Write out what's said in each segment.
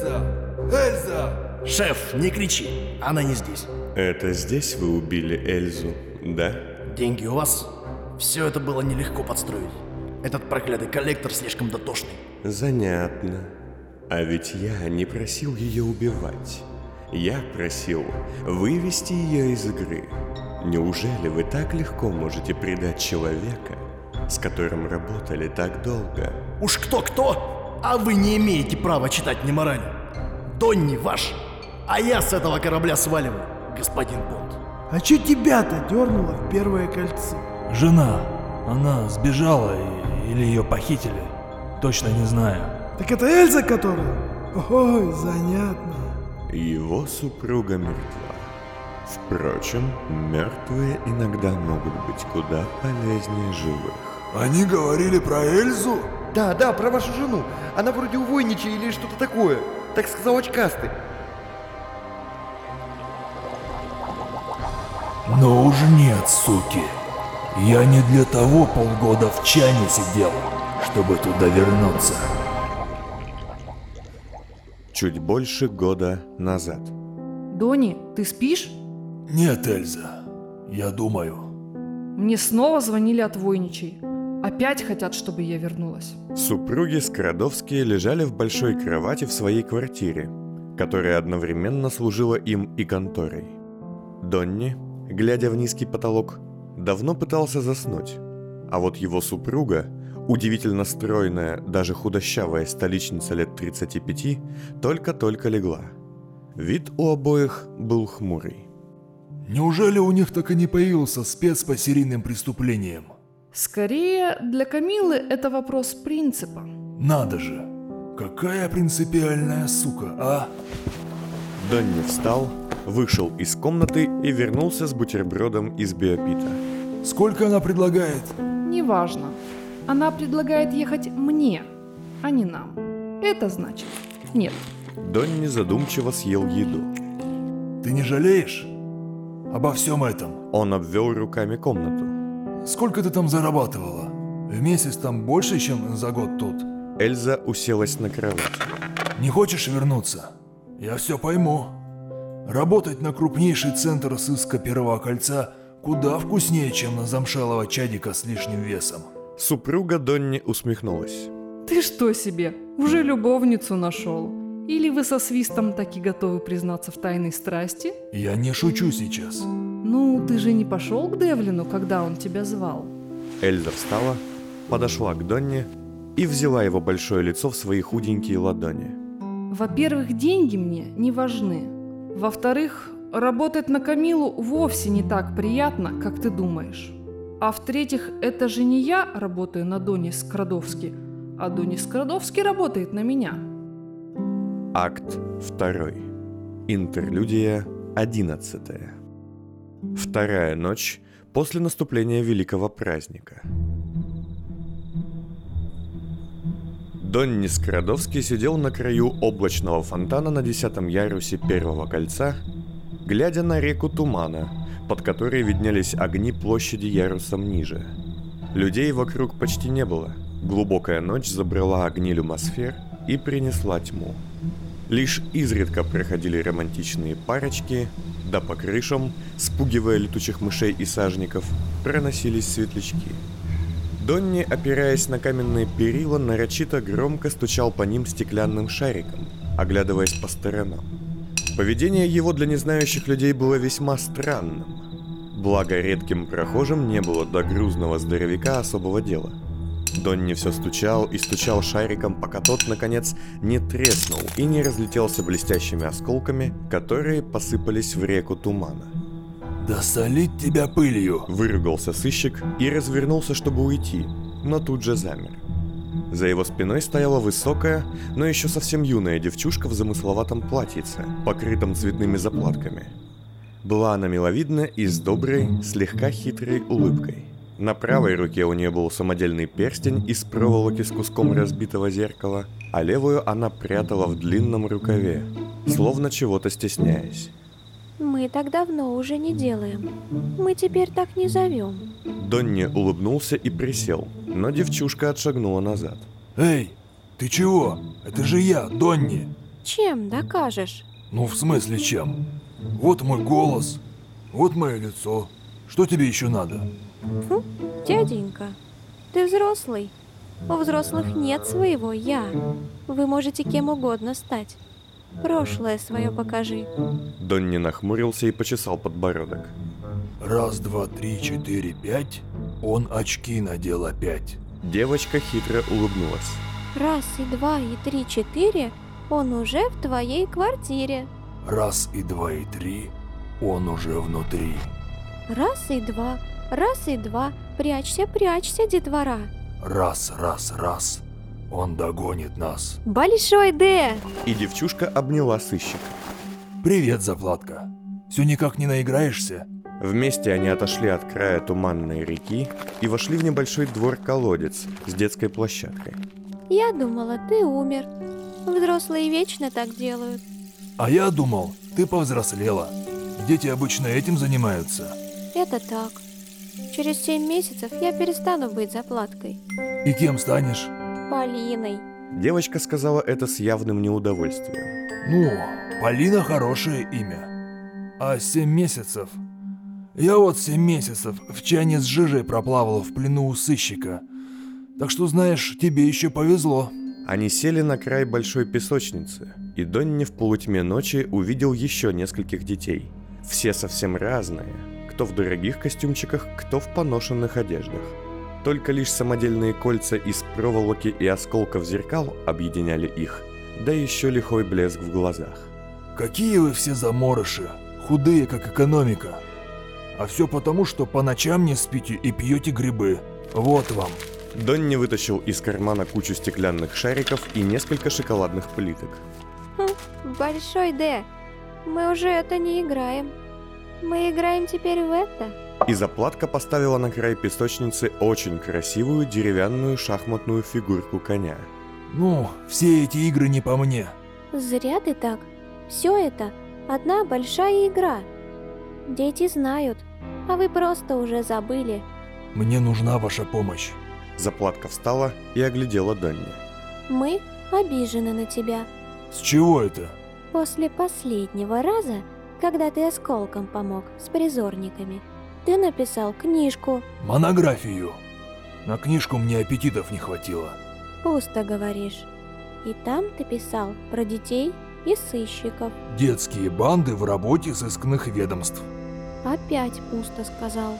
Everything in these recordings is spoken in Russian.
Эльза! Эльза! Шеф, не кричи, она не здесь. Это здесь вы убили Эльзу, да? Деньги у вас? Все это было нелегко подстроить. Этот проклятый коллектор слишком дотошный. Занятно. А ведь я не просил ее убивать. Я просил вывести ее из игры. Неужели вы так легко можете предать человека, с которым работали так долго? Уж кто-кто, а вы не имеете права читать мне мораль. Донни ваш, а я с этого корабля сваливаю, господин Бонд. А чё тебя-то дернуло в первое кольцо? Жена. Она сбежала или ее похитили. Точно не знаю. Так это Эльза, которая? Ой, занятно. Его супруга мертва. Впрочем, мертвые иногда могут быть куда полезнее живых. Они говорили про Эльзу? Да, да, про вашу жену. Она вроде увойничая или что-то такое. Так сказал очкастый. Но уж нет, суки. Я не для того полгода в чане сидел, чтобы туда вернуться. Чуть больше года назад. Дони, ты спишь? Нет, Эльза. Я думаю. Мне снова звонили от Войничей. Опять хотят, чтобы я вернулась. Супруги Скрадовские лежали в большой кровати в своей квартире, которая одновременно служила им и конторой. Донни, глядя в низкий потолок, давно пытался заснуть, а вот его супруга, удивительно стройная, даже худощавая столичница лет 35, только-только легла. Вид у обоих был хмурый. Неужели у них так и не появился спец по серийным преступлениям? Скорее, для Камилы это вопрос принципа. Надо же. Какая принципиальная сука, а? Донни встал, вышел из комнаты и вернулся с бутербродом из биопита. Сколько она предлагает? Неважно. Она предлагает ехать мне, а не нам. Это значит нет. Донни задумчиво съел еду. Ты не жалеешь? Обо всем этом. Он обвел руками комнату. Сколько ты там зарабатывала? В месяц там больше, чем за год тут. Эльза уселась на кровать. Не хочешь вернуться? Я все пойму. Работать на крупнейший центр сыска Первого кольца куда вкуснее, чем на замшелого чадика с лишним весом. Супруга Донни усмехнулась. Ты что себе, уже любовницу нашел? Или вы со свистом таки готовы признаться в тайной страсти? Я не шучу сейчас. Ну, ты же не пошел к Девлину, когда он тебя звал? Эльза встала, подошла к Донни и взяла его большое лицо в свои худенькие ладони. Во-первых, деньги мне не важны. Во-вторых, работать на Камилу вовсе не так приятно, как ты думаешь. А в-третьих, это же не я работаю на Доне Скрадовски, а Дони Скрадовский работает на меня. Акт 2. Интерлюдия 11. Вторая ночь после наступления великого праздника. Донни Скрадовский сидел на краю облачного фонтана на десятом ярусе первого кольца, глядя на реку Тумана, под которой виднелись огни площади ярусом ниже. Людей вокруг почти не было. Глубокая ночь забрала огни люмосфер и принесла тьму. Лишь изредка проходили романтичные парочки, да по крышам, спугивая летучих мышей и сажников, проносились светлячки. Донни, опираясь на каменные перила, нарочито громко стучал по ним стеклянным шариком, оглядываясь по сторонам. Поведение его для незнающих людей было весьма странным. Благо, редким прохожим не было до грузного здоровяка особого дела. Донни все стучал и стучал шариком, пока тот, наконец, не треснул и не разлетелся блестящими осколками, которые посыпались в реку тумана. Да солить тебя пылью. Выругался сыщик и развернулся, чтобы уйти, но тут же замер. За его спиной стояла высокая, но еще совсем юная девчушка в замысловатом платьице, покрытом цветными заплатками. Была она миловидна и с доброй, слегка хитрой улыбкой. На правой руке у нее был самодельный перстень из проволоки с куском разбитого зеркала, а левую она прятала в длинном рукаве, словно чего-то стесняясь. Мы так давно уже не делаем. Мы теперь так не зовем. Донни улыбнулся и присел, но девчушка отшагнула назад. Эй, ты чего? Это же я, Донни. Чем докажешь? Ну, в смысле чем? Вот мой голос, вот мое лицо. Что тебе еще надо? Фу, дяденька, ты взрослый. У взрослых нет своего «я». Вы можете кем угодно стать. Прошлое свое покажи. Донни нахмурился и почесал подбородок. Раз, два, три, четыре, пять. Он очки надел опять. Девочка хитро улыбнулась. Раз и два и три, четыре, он уже в твоей квартире. Раз и два и три. Он уже внутри. Раз и два, раз и два, прячься, прячься, детвора. Раз, раз, раз. Он догонит нас. Большой Д! И девчушка обняла сыщика. Привет, заплатка. Все никак не наиграешься? Вместе они отошли от края туманной реки и вошли в небольшой двор-колодец с детской площадкой. Я думала, ты умер. Взрослые вечно так делают. А я думал, ты повзрослела. Дети обычно этим занимаются. Это так. Через семь месяцев я перестану быть заплаткой. И кем станешь? Полиной. Девочка сказала это с явным неудовольствием. Ну, Полина хорошее имя. А семь месяцев? Я вот семь месяцев в чане с жижей проплавала в плену у сыщика. Так что, знаешь, тебе еще повезло. Они сели на край большой песочницы, и Донни в полутьме ночи увидел еще нескольких детей. Все совсем разные, кто в дорогих костюмчиках, кто в поношенных одеждах. Только лишь самодельные кольца из проволоки и осколков зеркал объединяли их, да еще лихой блеск в глазах. Какие вы все заморыши, худые как экономика. А все потому, что по ночам не спите и пьете грибы. Вот вам. Донни вытащил из кармана кучу стеклянных шариков и несколько шоколадных плиток. Хм, большой Д. Мы уже это не играем. Мы играем теперь в это. И заплатка поставила на край песочницы очень красивую деревянную шахматную фигурку коня. Ну, все эти игры не по мне. Зря ты так. Все это одна большая игра. Дети знают, а вы просто уже забыли. Мне нужна ваша помощь. Заплатка встала и оглядела Донни. Мы обижены на тебя. С чего это? После последнего раза, когда ты осколком помог с призорниками, ты написал книжку. Монографию. На книжку мне аппетитов не хватило. Пусто говоришь. И там ты писал про детей и сыщиков. Детские банды в работе сыскных ведомств. Опять пусто сказал.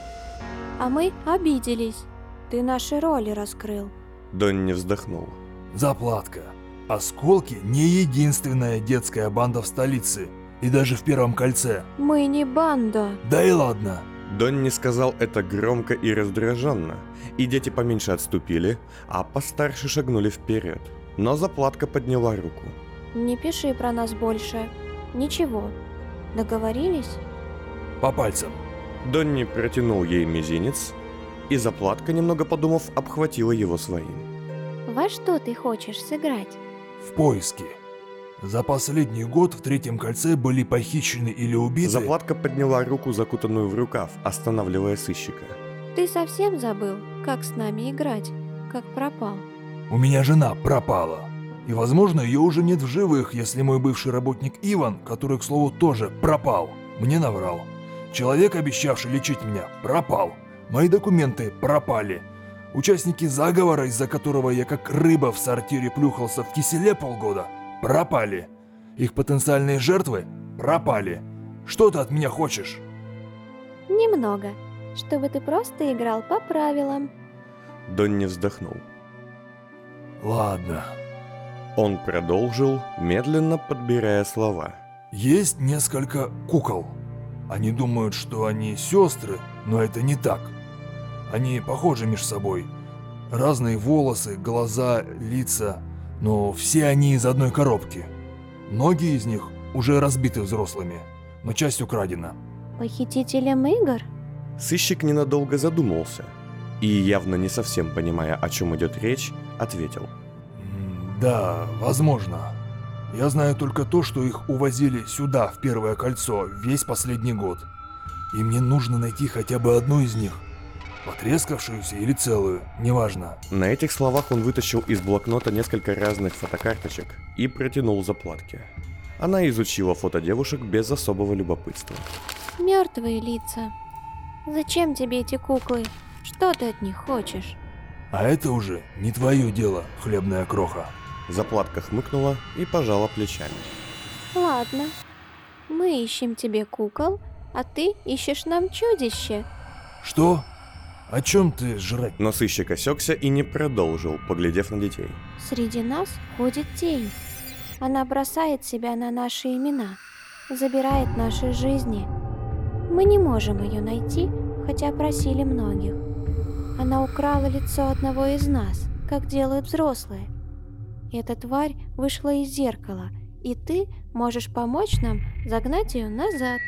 А мы обиделись. Ты наши роли раскрыл. Донни вздохнул. Заплатка. Осколки не единственная детская банда в столице. И даже в первом кольце. Мы не банда. Да и ладно. Донни сказал это громко и раздраженно, и дети поменьше отступили, а постарше шагнули вперед. Но заплатка подняла руку. Не пиши про нас больше. Ничего. Договорились? По пальцам. Донни протянул ей мизинец, и заплатка, немного подумав, обхватила его своим. Во что ты хочешь сыграть? В поиске. За последний год в третьем кольце были похищены или убиты... Заплатка подняла руку, закутанную в рукав, останавливая сыщика. Ты совсем забыл, как с нами играть, как пропал? У меня жена пропала. И, возможно, ее уже нет в живых, если мой бывший работник Иван, который, к слову, тоже пропал, мне наврал. Человек, обещавший лечить меня, пропал. Мои документы пропали. Участники заговора, из-за которого я как рыба в сортире плюхался в киселе полгода, пропали. Их потенциальные жертвы пропали. Что ты от меня хочешь? Немного. Чтобы ты просто играл по правилам. Донни вздохнул. Ладно. Он продолжил, медленно подбирая слова. Есть несколько кукол. Они думают, что они сестры, но это не так. Они похожи между собой. Разные волосы, глаза, лица, но все они из одной коробки. Многие из них уже разбиты взрослыми, но часть украдена. Похитителем игр? Сыщик ненадолго задумался и, явно не совсем понимая, о чем идет речь, ответил. Да, возможно. Я знаю только то, что их увозили сюда, в Первое Кольцо, весь последний год. И мне нужно найти хотя бы одну из них. Потрескавшуюся или целую, неважно. На этих словах он вытащил из блокнота несколько разных фотокарточек и протянул заплатки. Она изучила фото девушек без особого любопытства. Мертвые лица. Зачем тебе эти куклы? Что ты от них хочешь? А это уже не твое дело, хлебная кроха. Заплатка хмыкнула и пожала плечами. Ладно. Мы ищем тебе кукол, а ты ищешь нам чудище. Что? О чем ты жрать? Но сыщик осекся и не продолжил, поглядев на детей. Среди нас ходит тень. Она бросает себя на наши имена, забирает наши жизни. Мы не можем ее найти, хотя просили многих. Она украла лицо одного из нас, как делают взрослые. Эта тварь вышла из зеркала, и ты можешь помочь нам загнать ее назад.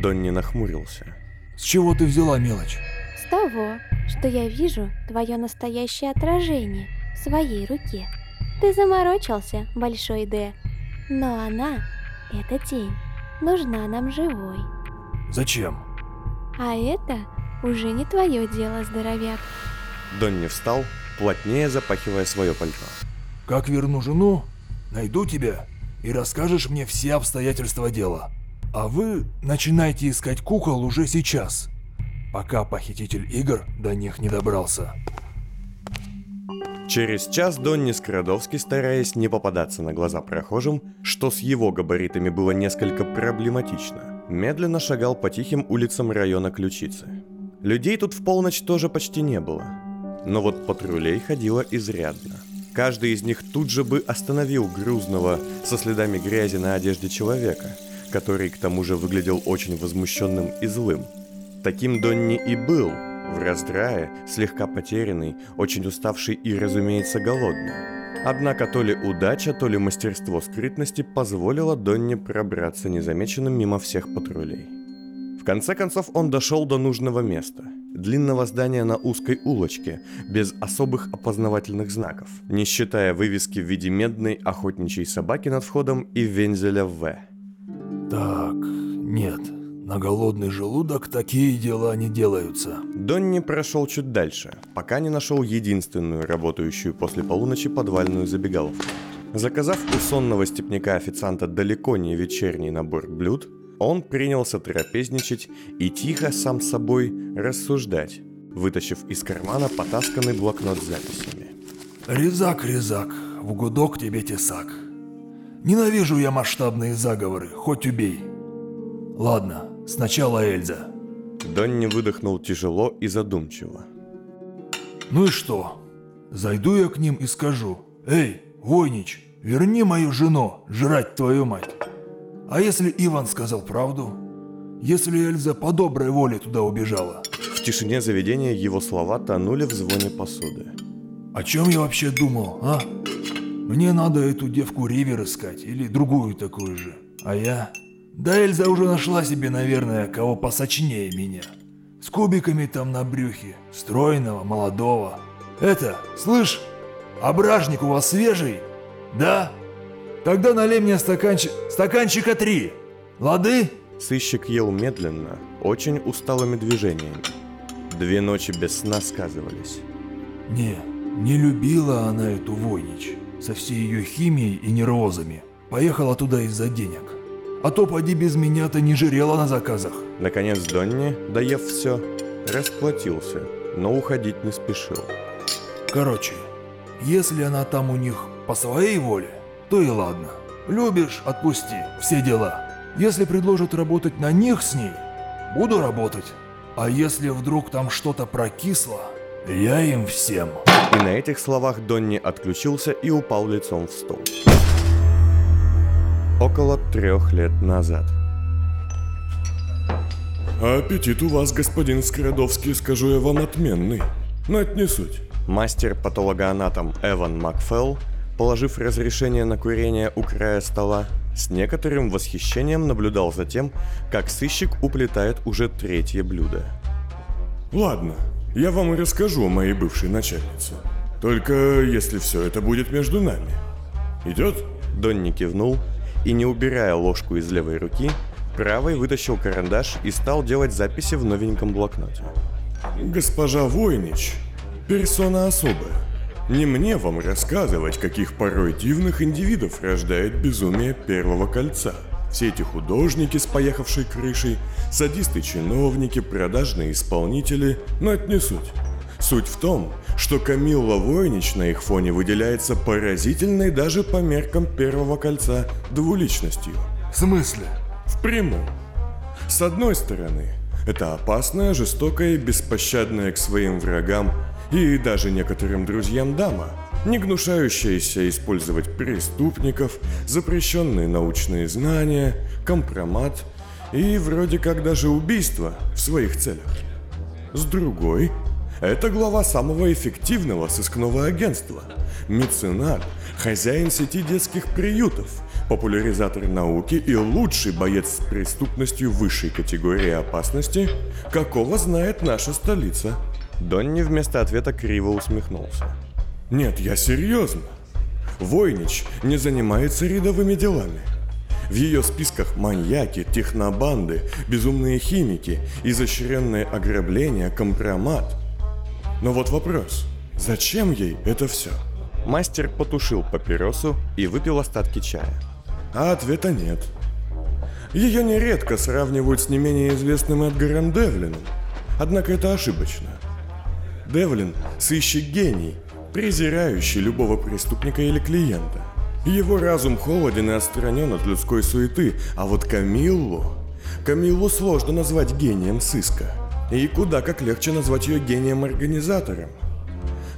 Донни нахмурился. С чего ты взяла мелочь? С того, что я вижу твое настоящее отражение в своей руке. Ты заморочился, Большой Д. Но она, эта тень, нужна нам живой. Зачем? А это уже не твое дело, здоровяк. Донни встал, плотнее запахивая свое пальто. Как верну жену, найду тебя и расскажешь мне все обстоятельства дела. А вы начинайте искать кукол уже сейчас, пока похититель игр до них не добрался. Через час Донни Скрадовский, стараясь не попадаться на глаза прохожим, что с его габаритами было несколько проблематично, медленно шагал по тихим улицам района Ключицы. Людей тут в полночь тоже почти не было. Но вот патрулей ходило изрядно. Каждый из них тут же бы остановил грузного со следами грязи на одежде человека, который к тому же выглядел очень возмущенным и злым. Таким Донни и был – в раздрае, слегка потерянный, очень уставший и, разумеется, голодный. Однако то ли удача, то ли мастерство скрытности позволило Донне пробраться незамеченным мимо всех патрулей. В конце концов он дошел до нужного места. Длинного здания на узкой улочке, без особых опознавательных знаков, не считая вывески в виде медной охотничьей собаки над входом и вензеля «В». Так, нет, на голодный желудок такие дела не делаются. Донни прошел чуть дальше, пока не нашел единственную работающую после полуночи подвальную забегаловку. Заказав у сонного степняка официанта далеко не вечерний набор блюд, он принялся трапезничать и тихо сам собой рассуждать, вытащив из кармана потасканный блокнот с записями. Резак, резак, в гудок тебе тесак. Ненавижу я масштабные заговоры, хоть убей. Ладно, Сначала Эльза. Донни выдохнул тяжело и задумчиво. Ну и что? Зайду я к ним и скажу. Эй, Войнич, верни мою жену, жрать твою мать. А если Иван сказал правду? Если Эльза по доброй воле туда убежала? В тишине заведения его слова тонули в звоне посуды. О чем я вообще думал, а? Мне надо эту девку Ривер искать или другую такую же. А я... Да Эльза уже нашла себе, наверное, кого посочнее меня. С кубиками там на брюхе, стройного, молодого. Это, слышь, ображник у вас свежий? Да? Тогда налей мне стаканчик, стаканчика три. Лады? Сыщик ел медленно, очень усталыми движениями. Две ночи без сна сказывались. Не, не любила она эту Войнич со всей ее химией и нервозами. Поехала туда из-за денег. А то поди без меня-то не жирела на заказах. Наконец Донни, доев все, расплатился, но уходить не спешил. Короче, если она там у них по своей воле, то и ладно. Любишь – отпусти, все дела. Если предложат работать на них с ней, буду работать. А если вдруг там что-то прокисло, я им всем. И на этих словах Донни отключился и упал лицом в стол около трех лет назад. Аппетит у вас, господин Скородовский, скажу я вам, отменный. Но это не суть. Мастер-патологоанатом Эван Макфелл, положив разрешение на курение у края стола, с некоторым восхищением наблюдал за тем, как сыщик уплетает уже третье блюдо. Ладно, я вам и расскажу о моей бывшей начальнице. Только если все это будет между нами. Идет? Донни кивнул и, не убирая ложку из левой руки, правой вытащил карандаш и стал делать записи в новеньком блокноте. Госпожа Войнич – персона особая. Не мне вам рассказывать, каких порой дивных индивидов рождает безумие первого кольца. Все эти художники с поехавшей крышей, садисты-чиновники, продажные исполнители, но это не суть. Суть в том, что Камилла Войнич на их фоне выделяется поразительной даже по меркам первого кольца двуличностью. В смысле? В прямом. С одной стороны, это опасная, жестокая и беспощадная к своим врагам и даже некоторым друзьям дама, не гнушающаяся использовать преступников, запрещенные научные знания, компромат и вроде как даже убийство в своих целях. С другой, это глава самого эффективного сыскного агентства, меценат, хозяин сети детских приютов, популяризатор науки и лучший боец с преступностью высшей категории опасности, какого знает наша столица. Донни вместо ответа криво усмехнулся. Нет, я серьезно. Войнич не занимается рядовыми делами. В ее списках маньяки, технобанды, безумные химики, изощренные ограбления, компромат. Но вот вопрос. Зачем ей это все? Мастер потушил папиросу и выпил остатки чая. А ответа нет. Ее нередко сравнивают с не менее известным Эдгаром Девлином. Однако это ошибочно. Девлин – сыщик гений, презирающий любого преступника или клиента. Его разум холоден и отстранен от людской суеты, а вот Камиллу... Камиллу сложно назвать гением сыска. И куда как легче назвать ее гением-организатором.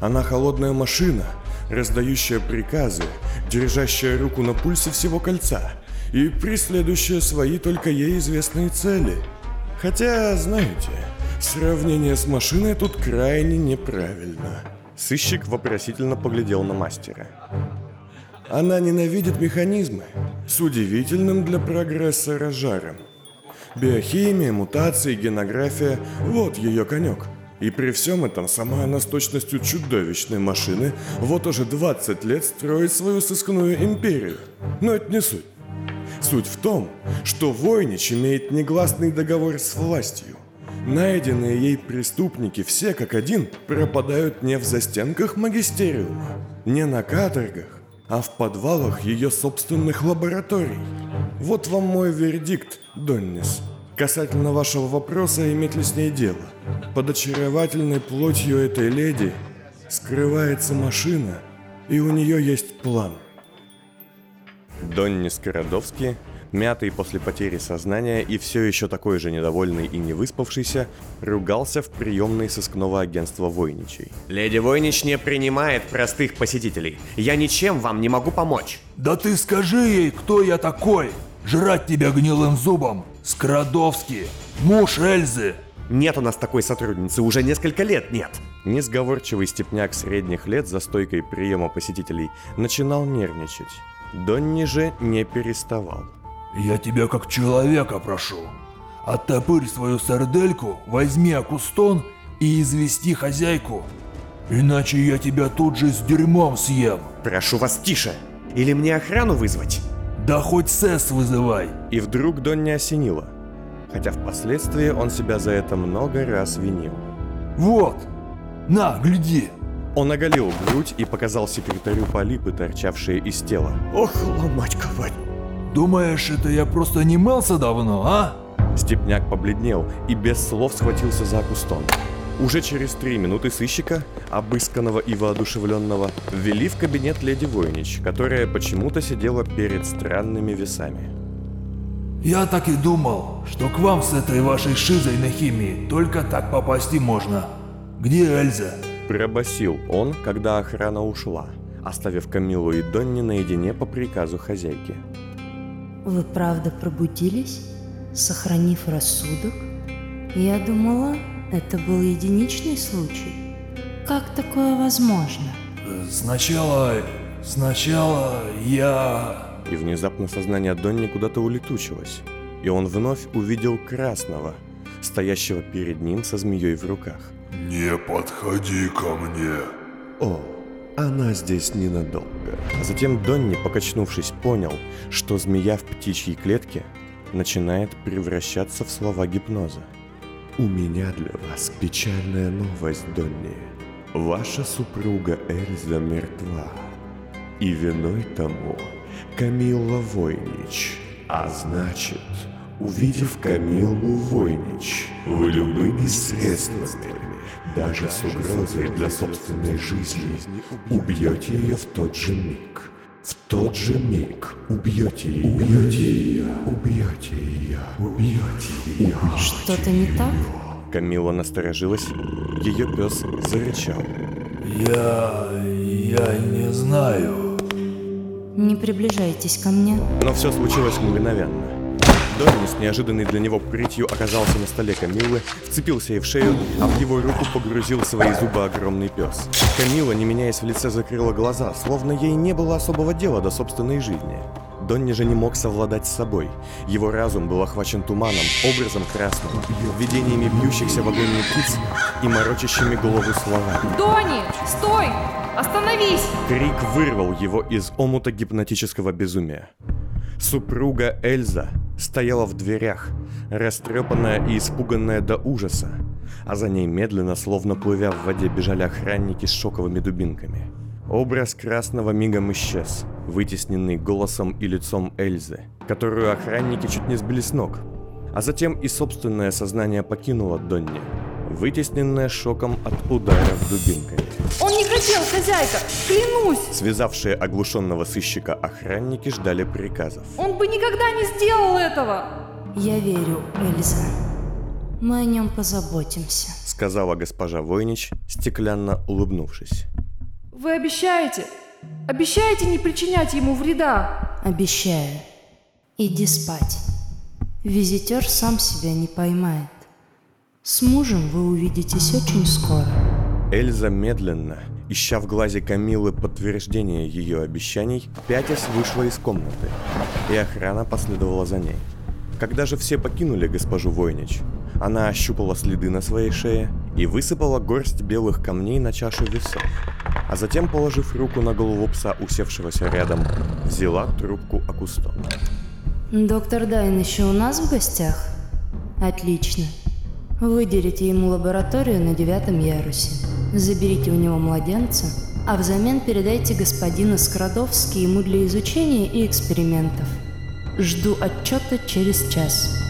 Она холодная машина, раздающая приказы, держащая руку на пульсе всего кольца и преследующая свои только ей известные цели. Хотя, знаете, сравнение с машиной тут крайне неправильно. Сыщик вопросительно поглядел на мастера. Она ненавидит механизмы с удивительным для прогресса разжаром. Биохимия, мутации, генография – вот ее конек. И при всем этом сама она с точностью чудовищной машины вот уже 20 лет строит свою сыскную империю. Но это не суть. Суть в том, что Войнич имеет негласный договор с властью. Найденные ей преступники все как один пропадают не в застенках магистериума, не на каторгах, а в подвалах ее собственных лабораторий. Вот вам мой вердикт, Доннис. Касательно вашего вопроса, иметь ли с ней дело. Под очаровательной плотью этой леди скрывается машина, и у нее есть план. Донни Скородовский, мятый после потери сознания и все еще такой же недовольный и не выспавшийся, ругался в приемной сыскного агентства Войничей. Леди Войнич не принимает простых посетителей. Я ничем вам не могу помочь. Да ты скажи ей, кто я такой! Жрать тебя гнилым зубом! Скрадовский! Муж Эльзы! Нет у нас такой сотрудницы, уже несколько лет нет. Несговорчивый степняк средних лет за стойкой приема посетителей начинал нервничать. Донни же не переставал. Я тебя как человека прошу. Оттопырь свою сардельку, возьми акустон и извести хозяйку. Иначе я тебя тут же с дерьмом съем. Прошу вас тише. Или мне охрану вызвать? Да хоть СЭС вызывай. И вдруг Донни осенило. Хотя впоследствии он себя за это много раз винил. Вот, на, гляди. Он оголил грудь и показал секретарю полипы, торчавшие из тела. Ох, ломать ковать. Думаешь, это я просто не мылся давно, а? Степняк побледнел и без слов схватился за кустон. Уже через три минуты сыщика, обысканного и воодушевленного, ввели в кабинет леди Войнич, которая почему-то сидела перед странными весами. Я так и думал, что к вам с этой вашей шизой на химии только так попасть и можно. Где Эльза? Пробасил он, когда охрана ушла, оставив Камилу и Донни наедине по приказу хозяйки. Вы правда пробудились, сохранив рассудок? Я думала, это был единичный случай. Как такое возможно? Сначала... Сначала я... И внезапно сознание Донни куда-то улетучилось, и он вновь увидел Красного, стоящего перед ним со змеей в руках. «Не подходи ко мне!» О, она здесь ненадолго. А затем Донни, покачнувшись, понял, что змея в птичьей клетке начинает превращаться в слова гипноза. У меня для вас печальная новость, Донни. Ваша супруга Эльза мертва. И виной тому Камилла Войнич. А значит, увидев Камиллу Войнич, вы любыми средствами, даже с угрозой для собственной жизни, убьете ее в тот же миг. В тот же миг убьете ее, убьете ее, убьете ее, убьете ее. Что-то не так? Камила насторожилась, ее пес зарычал. Я... я не знаю. Не приближайтесь ко мне. Но все случилось мгновенно. Донни с неожиданной для него прытью оказался на столе Камилы, вцепился ей в шею, а в его руку погрузил свои зубы огромный пес. Камила, не меняясь в лице, закрыла глаза, словно ей не было особого дела до собственной жизни. Донни же не мог совладать с собой. Его разум был охвачен туманом, образом красного, видениями бьющихся в агонии птиц и морочащими голову словами. Донни, стой! Остановись! Крик вырвал его из омута гипнотического безумия. Супруга Эльза стояла в дверях, растрепанная и испуганная до ужаса, а за ней медленно, словно плывя в воде, бежали охранники с шоковыми дубинками. Образ красного мигом исчез, вытесненный голосом и лицом Эльзы, которую охранники чуть не сбили с ног. А затем и собственное сознание покинуло Донни, вытесненное шоком от ударов дубинками. Он не хотел, хозяйка! Клянусь! Связавшие оглушенного сыщика охранники ждали приказов. Он бы никогда не сделал этого! Я верю, Эльза. Мы о нем позаботимся. Сказала госпожа Войнич, стеклянно улыбнувшись. Вы обещаете? Обещаете не причинять ему вреда? Обещаю. Иди спать. Визитер сам себя не поймает. С мужем вы увидитесь очень скоро. Эльза медленно, ища в глазе Камилы подтверждение ее обещаний, пятясь вышла из комнаты, и охрана последовала за ней. Когда же все покинули госпожу Войнич, она ощупала следы на своей шее и высыпала горсть белых камней на чашу весов, а затем, положив руку на голову пса, усевшегося рядом, взяла трубку Акустона. Доктор Дайн еще у нас в гостях? Отлично. Выделите ему лабораторию на девятом ярусе. Заберите у него младенца, а взамен передайте господина Скрадовски ему для изучения и экспериментов. Жду отчета через час.